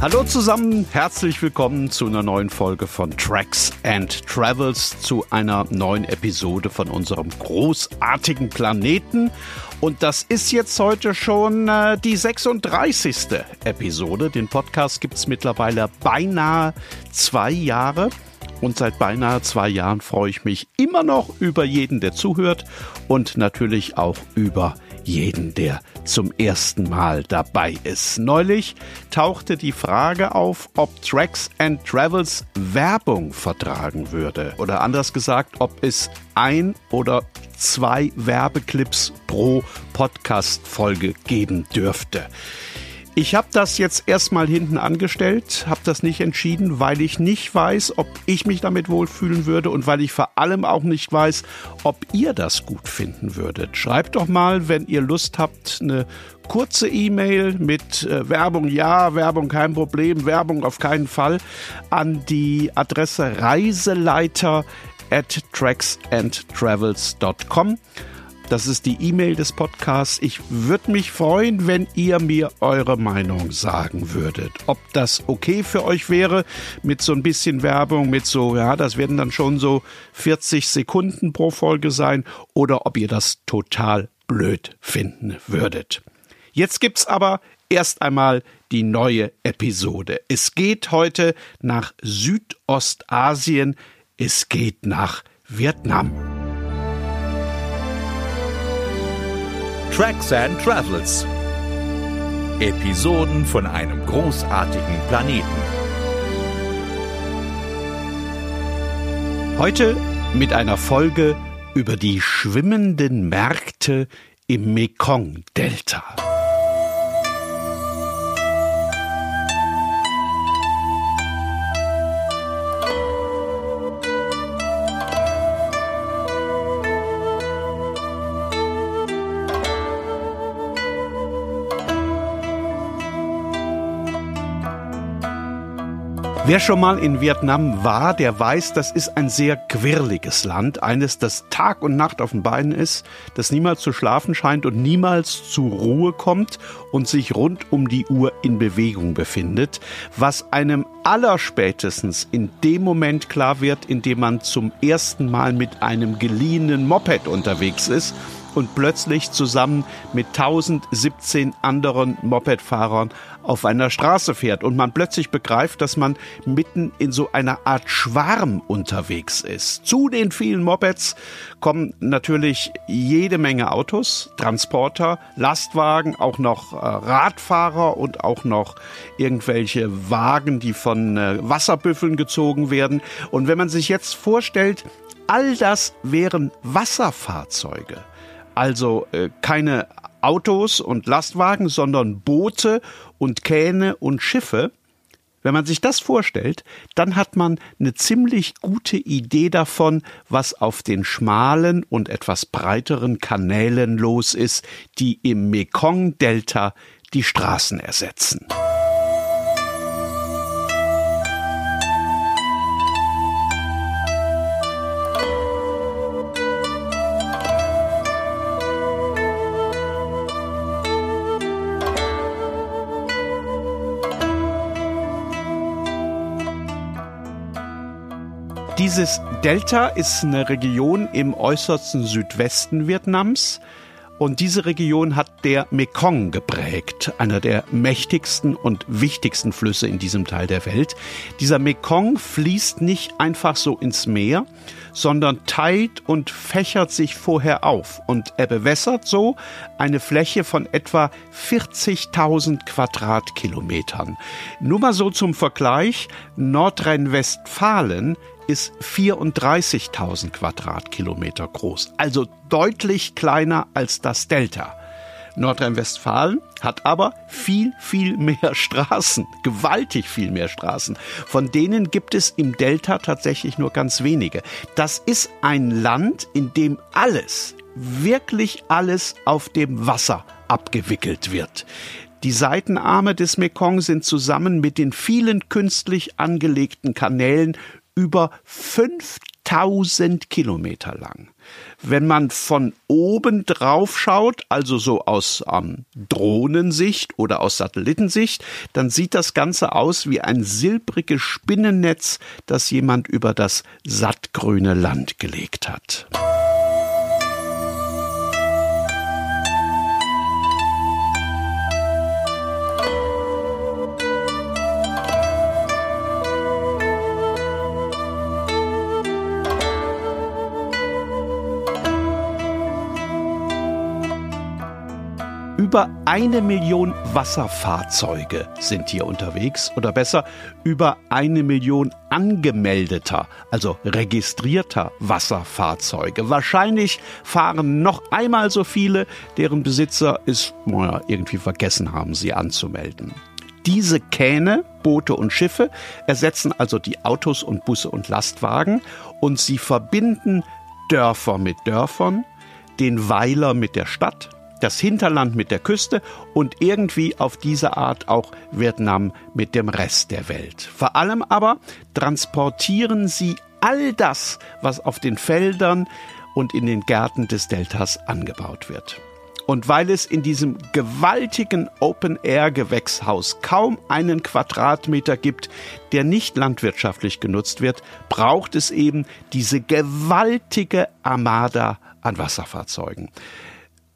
Hallo zusammen, herzlich willkommen zu einer neuen Folge von Tracks and Travels, zu einer neuen Episode von unserem großartigen Planeten. Und das ist jetzt heute schon äh, die 36. Episode. Den Podcast gibt es mittlerweile beinahe zwei Jahre. Und seit beinahe zwei Jahren freue ich mich immer noch über jeden, der zuhört und natürlich auch über jeden, der zum ersten Mal dabei ist. Neulich tauchte die Frage auf, ob Tracks and Travels Werbung vertragen würde. Oder anders gesagt, ob es ein oder zwei Werbeclips pro Podcast-Folge geben dürfte. Ich habe das jetzt erstmal hinten angestellt, habe das nicht entschieden, weil ich nicht weiß, ob ich mich damit wohlfühlen würde und weil ich vor allem auch nicht weiß, ob ihr das gut finden würdet. Schreibt doch mal, wenn ihr Lust habt, eine kurze E-Mail mit äh, Werbung ja, Werbung kein Problem, Werbung auf keinen Fall an die Adresse reiseleiter at tracksandtravels.com. Das ist die E-Mail des Podcasts. Ich würde mich freuen, wenn ihr mir eure Meinung sagen würdet. Ob das okay für euch wäre mit so ein bisschen Werbung, mit so, ja, das werden dann schon so 40 Sekunden pro Folge sein oder ob ihr das total blöd finden würdet. Jetzt gibt's aber erst einmal die neue Episode. Es geht heute nach Südostasien. Es geht nach Vietnam. Tracks and Travels. Episoden von einem großartigen Planeten. Heute mit einer Folge über die schwimmenden Märkte im Mekong-Delta. Wer schon mal in Vietnam war, der weiß, das ist ein sehr quirliges Land, eines, das Tag und Nacht auf den Beinen ist, das niemals zu schlafen scheint und niemals zur Ruhe kommt und sich rund um die Uhr in Bewegung befindet, was einem allerspätestens in dem Moment klar wird, in dem man zum ersten Mal mit einem geliehenen Moped unterwegs ist und plötzlich zusammen mit 1017 anderen Mopedfahrern auf einer Straße fährt und man plötzlich begreift, dass man mitten in so einer Art Schwarm unterwegs ist. Zu den vielen Mopeds kommen natürlich jede Menge Autos, Transporter, Lastwagen, auch noch äh, Radfahrer und auch noch irgendwelche Wagen, die von äh, Wasserbüffeln gezogen werden. Und wenn man sich jetzt vorstellt, all das wären Wasserfahrzeuge also äh, keine Autos und Lastwagen, sondern Boote und Kähne und Schiffe. Wenn man sich das vorstellt, dann hat man eine ziemlich gute Idee davon, was auf den schmalen und etwas breiteren Kanälen los ist, die im Mekong-Delta die Straßen ersetzen. Dieses Delta ist eine Region im äußersten Südwesten Vietnams. Und diese Region hat der Mekong geprägt, einer der mächtigsten und wichtigsten Flüsse in diesem Teil der Welt. Dieser Mekong fließt nicht einfach so ins Meer, sondern teilt und fächert sich vorher auf und er bewässert so eine Fläche von etwa 40.000 Quadratkilometern. Nur mal so zum Vergleich, Nordrhein-Westfalen ist 34.000 Quadratkilometer groß, also deutlich kleiner als das Delta. Nordrhein-Westfalen hat aber viel, viel mehr Straßen, gewaltig viel mehr Straßen. Von denen gibt es im Delta tatsächlich nur ganz wenige. Das ist ein Land, in dem alles, wirklich alles auf dem Wasser abgewickelt wird. Die Seitenarme des Mekong sind zusammen mit den vielen künstlich angelegten Kanälen über 5000 1000 Kilometer lang. Wenn man von oben drauf schaut, also so aus ähm, Drohnensicht oder aus Satellitensicht, dann sieht das Ganze aus wie ein silbriges Spinnennetz, das jemand über das sattgrüne Land gelegt hat. Über eine Million Wasserfahrzeuge sind hier unterwegs oder besser über eine Million angemeldeter, also registrierter Wasserfahrzeuge. Wahrscheinlich fahren noch einmal so viele, deren Besitzer es naja, irgendwie vergessen haben, sie anzumelden. Diese Kähne, Boote und Schiffe ersetzen also die Autos und Busse und Lastwagen und sie verbinden Dörfer mit Dörfern, den Weiler mit der Stadt, das Hinterland mit der Küste und irgendwie auf diese Art auch Vietnam mit dem Rest der Welt. Vor allem aber transportieren sie all das, was auf den Feldern und in den Gärten des Deltas angebaut wird. Und weil es in diesem gewaltigen Open-Air-Gewächshaus kaum einen Quadratmeter gibt, der nicht landwirtschaftlich genutzt wird, braucht es eben diese gewaltige Armada an Wasserfahrzeugen.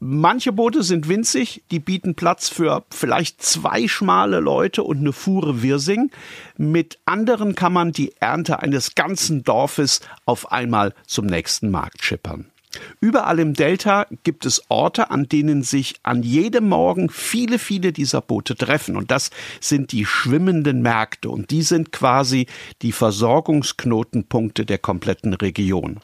Manche Boote sind winzig, die bieten Platz für vielleicht zwei schmale Leute und eine Fuhre Wirsing. Mit anderen kann man die Ernte eines ganzen Dorfes auf einmal zum nächsten Markt schippern. Überall im Delta gibt es Orte, an denen sich an jedem Morgen viele, viele dieser Boote treffen. Und das sind die schwimmenden Märkte. Und die sind quasi die Versorgungsknotenpunkte der kompletten Region.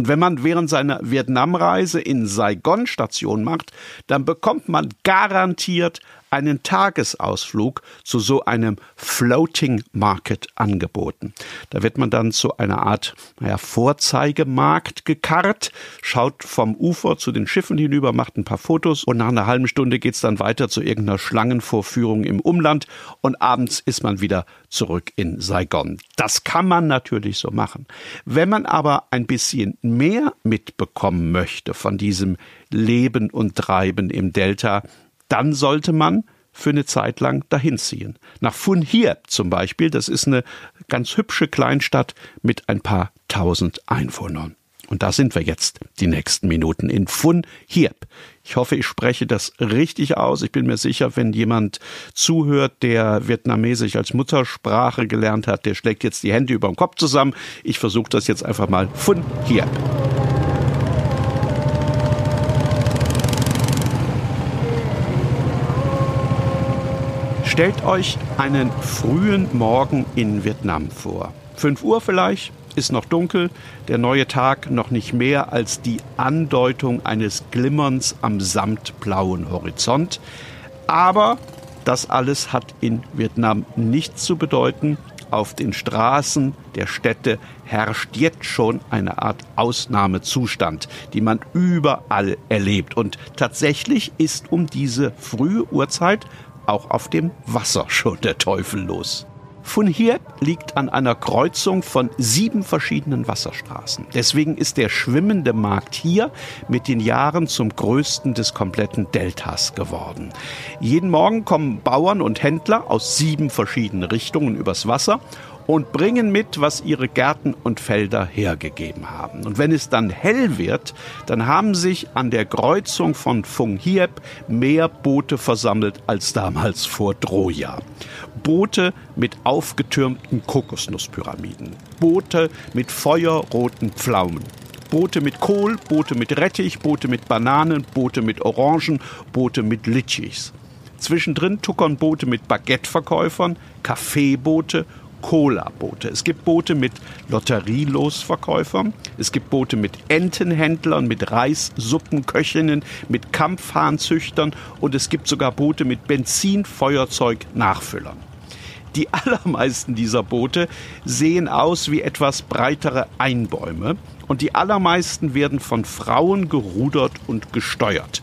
Und wenn man während seiner Vietnamreise in Saigon Station macht, dann bekommt man garantiert einen Tagesausflug zu so einem Floating Market angeboten. Da wird man dann zu einer Art naja, Vorzeigemarkt gekarrt, schaut vom Ufer zu den Schiffen hinüber, macht ein paar Fotos und nach einer halben Stunde geht's dann weiter zu irgendeiner Schlangenvorführung im Umland und abends ist man wieder zurück in Saigon. Das kann man natürlich so machen. Wenn man aber ein bisschen mehr mitbekommen möchte von diesem Leben und Treiben im Delta, dann sollte man für eine Zeit lang dahin ziehen. Nach Fun Hiep zum Beispiel, das ist eine ganz hübsche Kleinstadt mit ein paar tausend Einwohnern. Und da sind wir jetzt die nächsten Minuten in Fun Hiep. Ich hoffe, ich spreche das richtig aus. Ich bin mir sicher, wenn jemand zuhört, der Vietnamesisch als Muttersprache gelernt hat, der schlägt jetzt die Hände über dem Kopf zusammen. Ich versuche das jetzt einfach mal. Fun Hiep. Stellt euch einen frühen Morgen in Vietnam vor. 5 Uhr vielleicht, ist noch dunkel, der neue Tag noch nicht mehr als die Andeutung eines Glimmerns am samtblauen Horizont. Aber das alles hat in Vietnam nichts zu bedeuten. Auf den Straßen der Städte herrscht jetzt schon eine Art Ausnahmezustand, die man überall erlebt. Und tatsächlich ist um diese frühe Uhrzeit auch auf dem Wasser schon der Teufel los. Von hier liegt an einer Kreuzung von sieben verschiedenen Wasserstraßen. Deswegen ist der schwimmende Markt hier mit den Jahren zum größten des kompletten Deltas geworden. Jeden Morgen kommen Bauern und Händler aus sieben verschiedenen Richtungen übers Wasser und bringen mit, was ihre Gärten und Felder hergegeben haben. Und wenn es dann hell wird, dann haben sich an der Kreuzung von Fung Hiep mehr Boote versammelt als damals vor Troja. Boote mit aufgetürmten Kokosnusspyramiden, Boote mit feuerroten Pflaumen, Boote mit Kohl, Boote mit Rettich, Boote mit Bananen, Boote mit Orangen, Boote mit Litschis. Zwischendrin tuckern Boote mit Baguetteverkäufern, Kaffeeboote Cola-Boote. Es gibt Boote mit Lotterielosverkäufern. Es gibt Boote mit Entenhändlern, mit Reissuppenköchinnen, mit Kampfhahnzüchtern und es gibt sogar Boote mit Benzinfeuerzeug-Nachfüllern. Die allermeisten dieser Boote sehen aus wie etwas breitere Einbäume und die allermeisten werden von Frauen gerudert und gesteuert.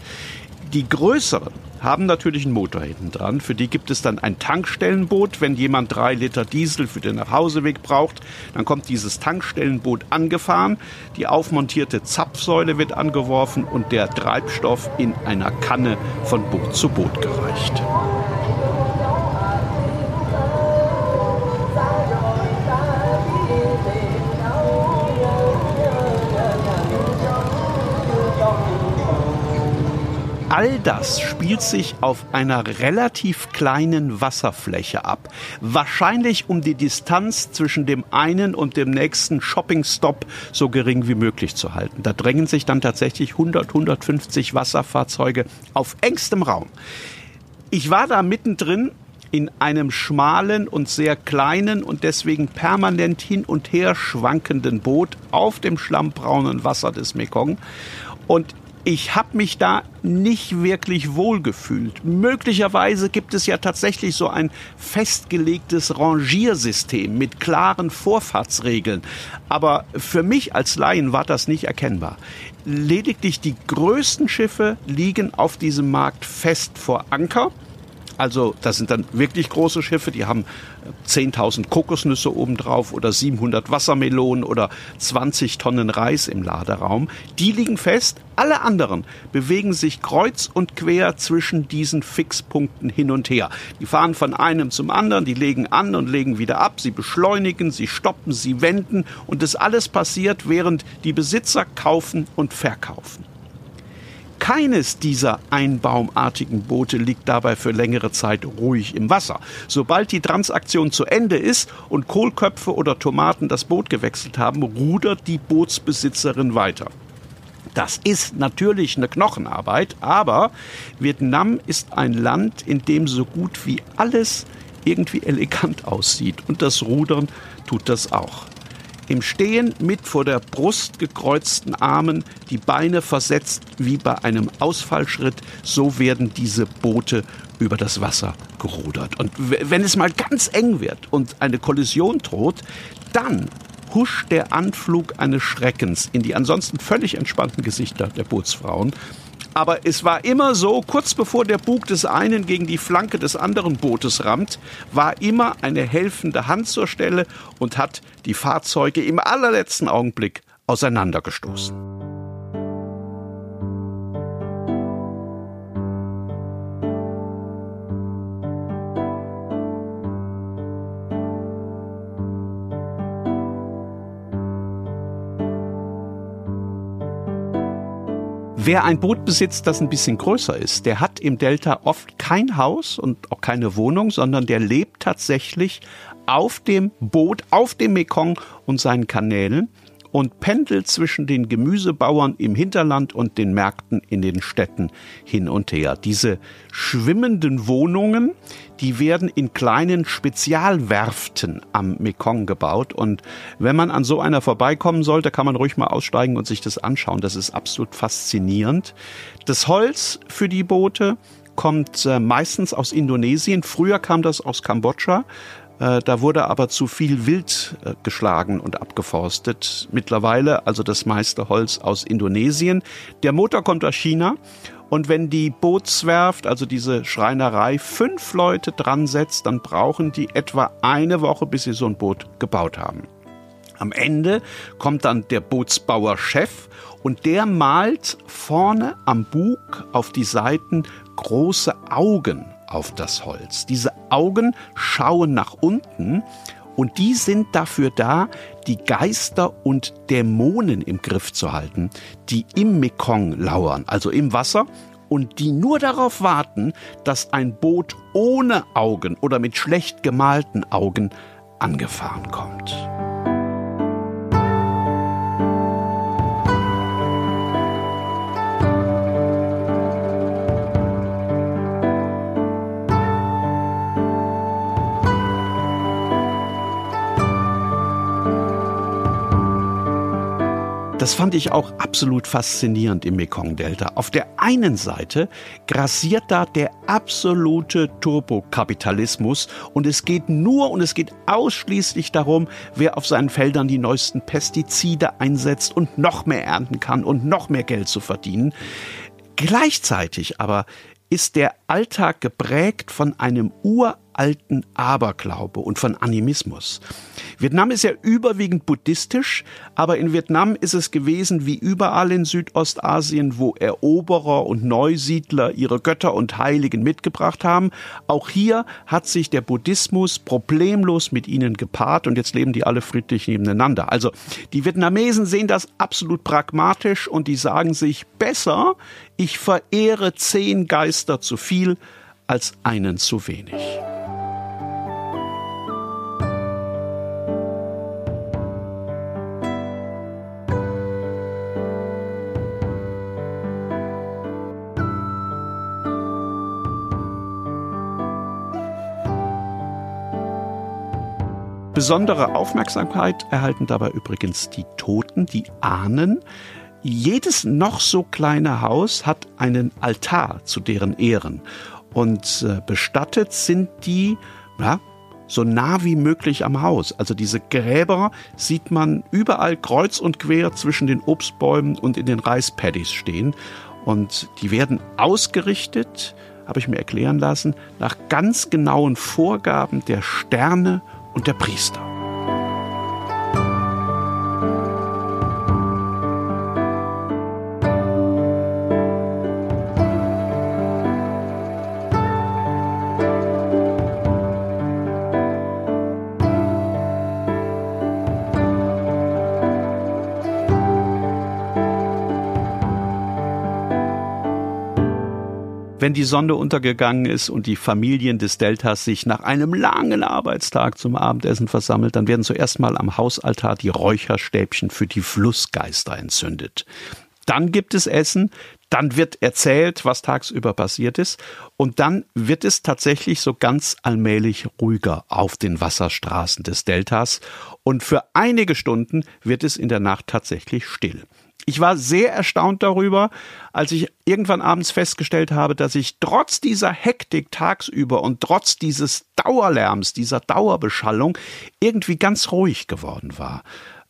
Die größeren haben natürlich einen Motor hinten dran. Für die gibt es dann ein Tankstellenboot. Wenn jemand drei Liter Diesel für den Nachhauseweg braucht, dann kommt dieses Tankstellenboot angefahren. Die aufmontierte Zapfsäule wird angeworfen und der Treibstoff in einer Kanne von Boot zu Boot gereicht. All das spielt sich auf einer relativ kleinen Wasserfläche ab. Wahrscheinlich um die Distanz zwischen dem einen und dem nächsten Shoppingstop so gering wie möglich zu halten. Da drängen sich dann tatsächlich 100, 150 Wasserfahrzeuge auf engstem Raum. Ich war da mittendrin in einem schmalen und sehr kleinen und deswegen permanent hin und her schwankenden Boot auf dem schlammbraunen Wasser des Mekong. Und ich habe mich da nicht wirklich wohl gefühlt. Möglicherweise gibt es ja tatsächlich so ein festgelegtes Rangiersystem mit klaren Vorfahrtsregeln. Aber für mich als Laien war das nicht erkennbar. Lediglich die größten Schiffe liegen auf diesem Markt fest vor Anker. Also das sind dann wirklich große Schiffe, die haben 10.000 Kokosnüsse obendrauf oder 700 Wassermelonen oder 20 Tonnen Reis im Laderaum. Die liegen fest. Alle anderen bewegen sich kreuz und quer zwischen diesen Fixpunkten hin und her. Die fahren von einem zum anderen, die legen an und legen wieder ab, sie beschleunigen, sie stoppen, sie wenden und das alles passiert, während die Besitzer kaufen und verkaufen. Keines dieser einbaumartigen Boote liegt dabei für längere Zeit ruhig im Wasser. Sobald die Transaktion zu Ende ist und Kohlköpfe oder Tomaten das Boot gewechselt haben, rudert die Bootsbesitzerin weiter. Das ist natürlich eine Knochenarbeit, aber Vietnam ist ein Land, in dem so gut wie alles irgendwie elegant aussieht. Und das Rudern tut das auch im Stehen mit vor der Brust gekreuzten Armen, die Beine versetzt wie bei einem Ausfallschritt, so werden diese Boote über das Wasser gerudert. Und wenn es mal ganz eng wird und eine Kollision droht, dann huscht der Anflug eines Schreckens in die ansonsten völlig entspannten Gesichter der Bootsfrauen aber es war immer so, kurz bevor der Bug des einen gegen die Flanke des anderen Bootes rammt, war immer eine helfende Hand zur Stelle und hat die Fahrzeuge im allerletzten Augenblick auseinandergestoßen. Wer ein Boot besitzt, das ein bisschen größer ist, der hat im Delta oft kein Haus und auch keine Wohnung, sondern der lebt tatsächlich auf dem Boot, auf dem Mekong und seinen Kanälen und pendelt zwischen den Gemüsebauern im Hinterland und den Märkten in den Städten hin und her. Diese schwimmenden Wohnungen, die werden in kleinen Spezialwerften am Mekong gebaut. Und wenn man an so einer vorbeikommen sollte, kann man ruhig mal aussteigen und sich das anschauen. Das ist absolut faszinierend. Das Holz für die Boote kommt äh, meistens aus Indonesien. Früher kam das aus Kambodscha. Äh, da wurde aber zu viel Wild äh, geschlagen und abgeforstet. Mittlerweile also das meiste Holz aus Indonesien. Der Motor kommt aus China. Und wenn die Bootswerft, also diese Schreinerei, fünf Leute dran setzt, dann brauchen die etwa eine Woche, bis sie so ein Boot gebaut haben. Am Ende kommt dann der Bootsbauer-Chef und der malt vorne am Bug auf die Seiten große Augen auf das Holz. Diese Augen schauen nach unten und die sind dafür da, die Geister und Dämonen im Griff zu halten, die im Mekong lauern, also im Wasser und die nur darauf warten, dass ein Boot ohne Augen oder mit schlecht gemalten Augen angefahren kommt. Das fand ich auch absolut faszinierend im Mekong-Delta. Auf der einen Seite grassiert da der absolute Turbokapitalismus und es geht nur und es geht ausschließlich darum, wer auf seinen Feldern die neuesten Pestizide einsetzt und noch mehr ernten kann und noch mehr Geld zu verdienen. Gleichzeitig aber ist der Alltag geprägt von einem uralten Aberglaube und von Animismus. Vietnam ist ja überwiegend buddhistisch, aber in Vietnam ist es gewesen wie überall in Südostasien, wo Eroberer und Neusiedler ihre Götter und Heiligen mitgebracht haben. Auch hier hat sich der Buddhismus problemlos mit ihnen gepaart und jetzt leben die alle friedlich nebeneinander. Also die Vietnamesen sehen das absolut pragmatisch und die sagen sich besser, ich verehre zehn Geister zu viel als einen zu wenig. Besondere Aufmerksamkeit erhalten dabei übrigens die Toten, die Ahnen. Jedes noch so kleine Haus hat einen Altar zu deren Ehren. Und äh, bestattet sind die, ja, so nah wie möglich am Haus. Also diese Gräber sieht man überall kreuz und quer zwischen den Obstbäumen und in den Reispaddies stehen. Und die werden ausgerichtet, habe ich mir erklären lassen, nach ganz genauen Vorgaben der Sterne und der Priester. Wenn die Sonne untergegangen ist und die Familien des Deltas sich nach einem langen Arbeitstag zum Abendessen versammelt, dann werden zuerst mal am Hausaltar die Räucherstäbchen für die Flussgeister entzündet. Dann gibt es Essen, dann wird erzählt, was tagsüber passiert ist, und dann wird es tatsächlich so ganz allmählich ruhiger auf den Wasserstraßen des Deltas, und für einige Stunden wird es in der Nacht tatsächlich still. Ich war sehr erstaunt darüber, als ich irgendwann abends festgestellt habe, dass ich trotz dieser Hektik tagsüber und trotz dieses Dauerlärms, dieser Dauerbeschallung irgendwie ganz ruhig geworden war.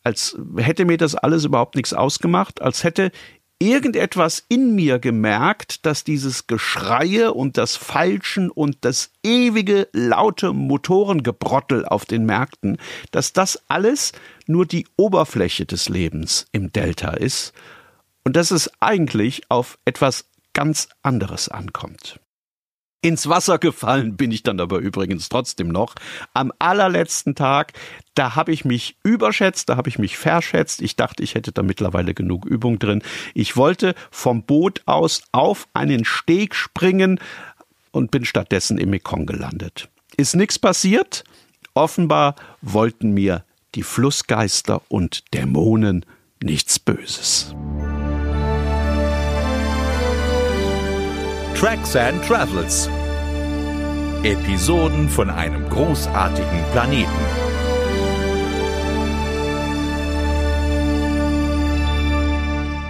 Als hätte mir das alles überhaupt nichts ausgemacht, als hätte irgendetwas in mir gemerkt, dass dieses Geschreie und das Falschen und das ewige laute Motorengebrottel auf den Märkten, dass das alles nur die Oberfläche des Lebens im Delta ist und dass es eigentlich auf etwas ganz anderes ankommt. Ins Wasser gefallen bin ich dann aber übrigens trotzdem noch. Am allerletzten Tag, da habe ich mich überschätzt, da habe ich mich verschätzt. Ich dachte, ich hätte da mittlerweile genug Übung drin. Ich wollte vom Boot aus auf einen Steg springen und bin stattdessen im Mekong gelandet. Ist nichts passiert? Offenbar wollten mir die Flussgeister und Dämonen nichts Böses. Tracks and Travels. Episoden von einem großartigen Planeten.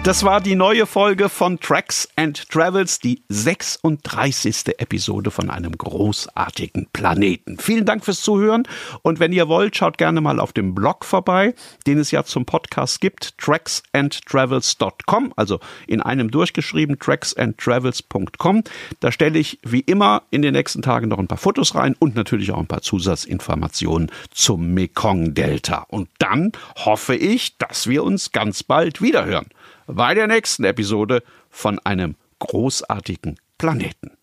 Das war die neue Folge von Tracks and Travels, die 36. Episode von einem großartigen Planeten. Vielen Dank fürs Zuhören und wenn ihr wollt, schaut gerne mal auf dem Blog vorbei, den es ja zum Podcast gibt, tracksandtravels.com, also in einem durchgeschrieben, tracksandtravels.com. Da stelle ich wie immer in den nächsten Tagen noch ein paar Fotos rein und natürlich auch ein paar Zusatzinformationen zum Mekong-Delta. Und dann hoffe ich, dass wir uns ganz bald wiederhören bei der nächsten Episode von einem großartigen Planeten.